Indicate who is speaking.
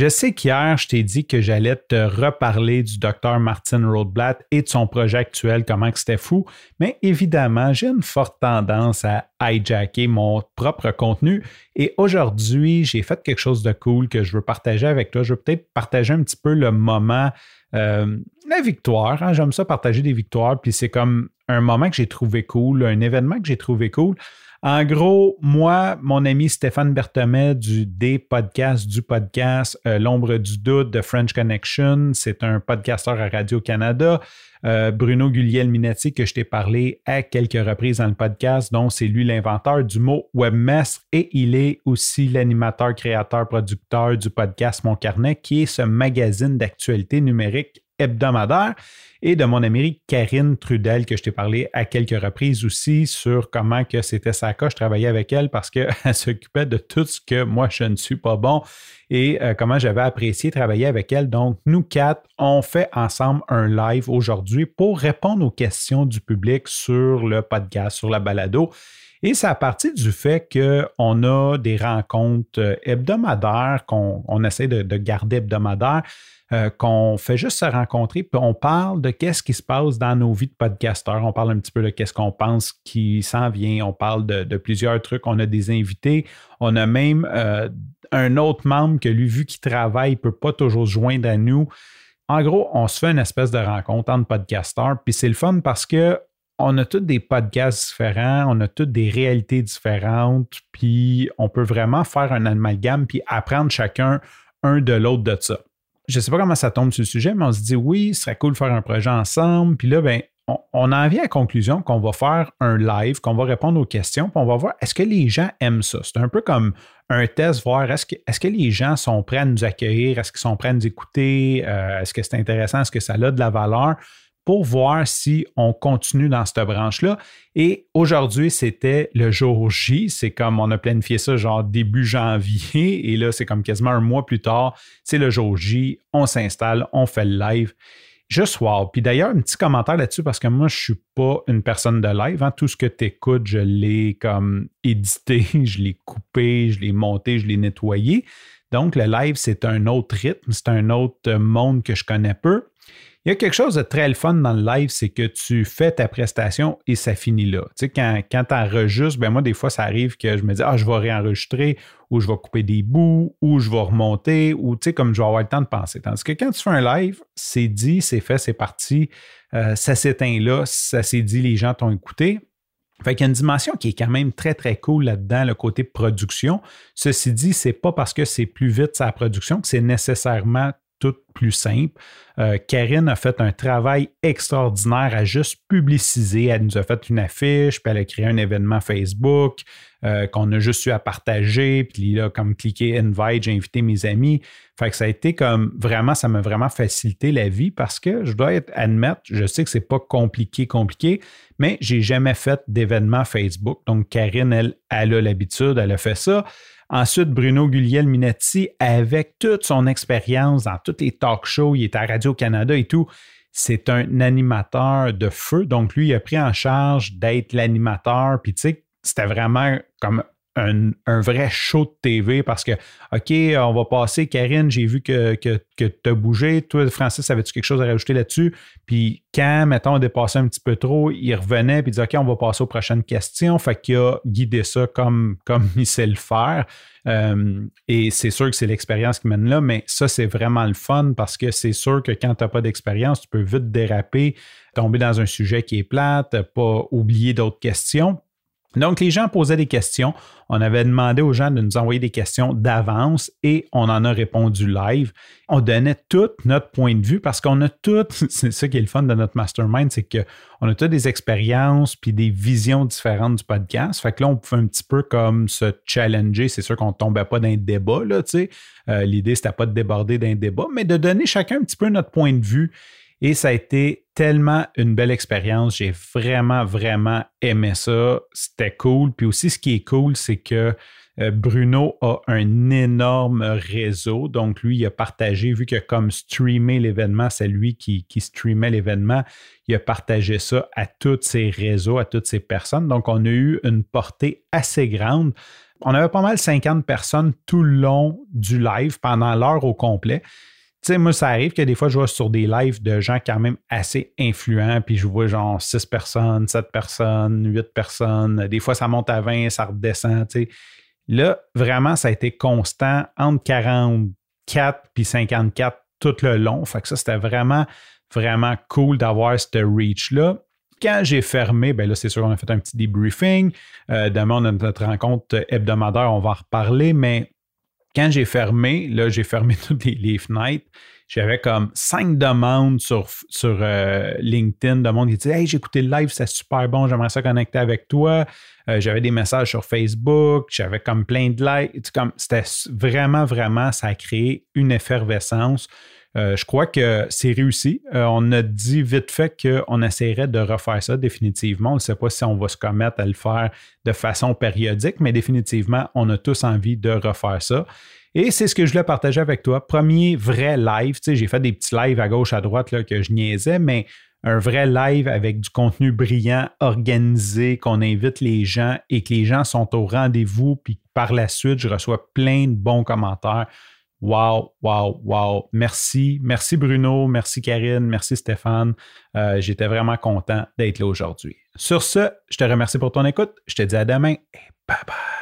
Speaker 1: Je sais qu'hier, je t'ai dit que j'allais te reparler du docteur Martin Rothblatt et de son projet actuel, comment c'était fou, mais évidemment, j'ai une forte tendance à hijacker mon propre contenu et aujourd'hui, j'ai fait quelque chose de cool que je veux partager avec toi. Je veux peut-être partager un petit peu le moment, euh, la victoire. Hein. J'aime ça partager des victoires, puis c'est comme un moment que j'ai trouvé cool, un événement que j'ai trouvé cool. En gros, moi, mon ami Stéphane Berthemet du D podcast, du podcast euh, L'ombre du doute de French Connection, c'est un podcasteur à Radio-Canada. Euh, Bruno Guglielminetti, que je t'ai parlé à quelques reprises dans le podcast, dont c'est lui l'inventeur du mot webmestre et il est aussi l'animateur, créateur, producteur du podcast Mon Carnet, qui est ce magazine d'actualité numérique hebdomadaire et de mon amie Karine Trudel que je t'ai parlé à quelques reprises aussi sur comment que c'était sa cas. Je travaillais avec elle parce qu'elle s'occupait de tout ce que moi je ne suis pas bon et euh, comment j'avais apprécié travailler avec elle. Donc, nous quatre, on fait ensemble un live aujourd'hui pour répondre aux questions du public sur le podcast, sur la balado. Et c'est à partir du fait qu'on a des rencontres euh, hebdomadaires qu'on essaie de garder hebdomadaires euh, qu'on fait juste se rencontrer, puis on parle de qu'est-ce qui se passe dans nos vies de podcasteurs. On parle un petit peu de qu'est-ce qu'on pense qui s'en vient. On parle de, plusieurs trucs. On a des invités. On a même euh, un autre membre que lui, vu qu'il travaille, ne peut pas toujours se joindre à nous. En gros, on se fait une espèce de rencontre entre podcasteurs, puis c'est le fun parce que on a tous des podcasts différents, on a toutes des réalités différentes, puis on peut vraiment faire un amalgame puis apprendre chacun un de l'autre de ça je ne sais pas comment ça tombe sur le sujet, mais on se dit oui, ce serait cool de faire un projet ensemble. Puis là, ben, on, en vient à la conclusion qu'on va faire un live, qu'on va répondre aux questions, puis on va voir est-ce que les gens aiment ça? C'est un peu comme un test, voir est-ce que, est que les gens sont prêts à nous accueillir, est-ce qu'ils sont prêts à nous écouter, euh, est-ce que c'est intéressant, est-ce que ça a de la valeur? Pour voir si on continue dans cette branche-là. Et aujourd'hui, c'était le jour J. C'est comme on a planifié ça genre début janvier. Et là, c'est comme quasiment un mois plus tard. C'est le jour J. On s'installe, on fait le live. Juste wow. Puis d'ailleurs, un petit commentaire là-dessus parce que moi, je ne suis pas une personne de live. Hein. Tout ce que tu écoutes, je l'ai comme édité, je l'ai coupé, je l'ai monté, je l'ai nettoyé. Donc, le live, c'est un autre rythme, c'est un autre monde que je connais peu. Il y a quelque chose de très fun dans le live, c'est que tu fais ta prestation et ça finit là. Tu sais, quand, quand tu enregistres, ben moi, des fois, ça arrive que je me dis, ah, je vais réenregistrer ou je vais couper des bouts ou je vais remonter ou tu sais, comme je vais avoir le temps de penser. Tandis que quand tu fais un live, c'est dit, c'est fait, c'est parti, euh, ça s'éteint là, ça s'est dit, les gens t'ont écouté. Fait qu'il y a une dimension qui est quand même très, très cool là-dedans, le côté production. Ceci dit, c'est pas parce que c'est plus vite sa production que c'est nécessairement tout plus simple. Euh, Karine a fait un travail extraordinaire à juste publiciser. Elle nous a fait une affiche, puis elle a créé un événement Facebook euh, qu'on a juste eu à partager. Puis là, comme cliquer invite, j'ai invité mes amis. Fait ça a été comme vraiment, ça m'a vraiment facilité la vie parce que je dois admettre, je sais que c'est pas compliqué, compliqué, mais j'ai jamais fait d'événement Facebook. Donc, Karine, elle, elle a l'habitude, elle a fait ça. Ensuite, Bruno Guglielminetti, avec toute son expérience dans tous les talk shows, il est à Radio-Canada et tout, c'est un animateur de feu. Donc, lui, il a pris en charge d'être l'animateur. Puis, tu sais, c'était vraiment comme un, vrai show de TV parce que, OK, on va passer. Karine, j'ai vu que, que, que tu as bougé. Toi, Francis, avais-tu quelque chose à rajouter là-dessus? Puis quand, mettons, on dépassait un petit peu trop, il revenait puis disait, OK, on va passer aux prochaines questions. Fait qu'il a guidé ça comme, comme il sait le faire. Euh, et c'est sûr que c'est l'expérience qui mène là, mais ça, c'est vraiment le fun parce que c'est sûr que quand tu n'as pas d'expérience, tu peux vite déraper, tomber dans un sujet qui est plate, pas oublier d'autres questions. Donc, les gens posaient des questions. On avait demandé aux gens de nous envoyer des questions d'avance et on en a répondu live. On donnait tout notre point de vue parce qu'on a tout, c'est ça qui est le fun de notre mastermind, c'est qu'on a toutes des expériences puis des visions différentes du podcast. Fait que là, on pouvait un petit peu comme se challenger. C'est sûr qu'on ne tombait pas dans un débat, là, tu sais. Euh, l'idée, c'était pas de déborder d'un débat, mais de donner chacun un petit peu notre point de vue Et ça a été tellement une belle expérience. J'ai vraiment, vraiment aimé ça. C'était cool. Puis aussi, ce qui est cool, c'est que euh, Bruno a un énorme réseau. Donc, lui, il a partagé, vu que comme streamer l'événement, c'est lui qui, qui streamait l'événement, il a partagé ça à tous ses réseaux, à toutes ses personnes. Donc, on a eu une portée assez grande. On avait pas mal 50 personnes tout le long du live, pendant l'heure au complet. Tu sais, moi, ça arrive que des fois, je vois sur des lives de gens quand même assez influents, puis je vois genre 6 personnes, 7 personnes, 8 personnes. Des fois, ça monte à 20, ça redescend, tu sais. Là, vraiment, ça a été constant entre 44 puis 54 tout le long. Fait que ça, c'était vraiment, vraiment cool d'avoir ce reach-là. Quand j'ai fermé, ben là, c'est sûr, on a fait un petit debriefing. Euh, demain, on a notre rencontre hebdomadaire, on va en reparler, mais quand j'ai fermé, là, j'ai fermé toutes les fenêtres j'avais comme cinq demandes sur, sur euh, LinkedIn de monde qui disait Hey, j'ai écouté le live, c'est super bon, j'aimerais ça connecter avec toi. Euh, j'avais des messages sur Facebook, j'avais comme plein de likes. C'était vraiment, vraiment, ça a créé une effervescence. Euh, je crois que c'est réussi. on a dit vite fait qu'on essaierait de refaire ça définitivement. On ne sait pas si on va se commettre à le faire de façon périodique, mais définitivement, on a tous envie de refaire ça. Et c'est ce que je voulais partager avec toi. Premier vrai live. Tu sais, j'ai fait des petits lives à gauche, à droite là, que je niaisais, mais un vrai live avec du contenu brillant, organisé, qu'on invite les gens et que les gens sont au rendez-vous. Puis par la suite, je reçois plein de bons commentaires. Wow, wow, wow. Merci. Merci Bruno, merci Karine, merci Stéphane. Euh, j'étais vraiment content d'être là aujourd'hui. Sur ce, je te remercie pour ton écoute. Je te dis à demain et bye bye.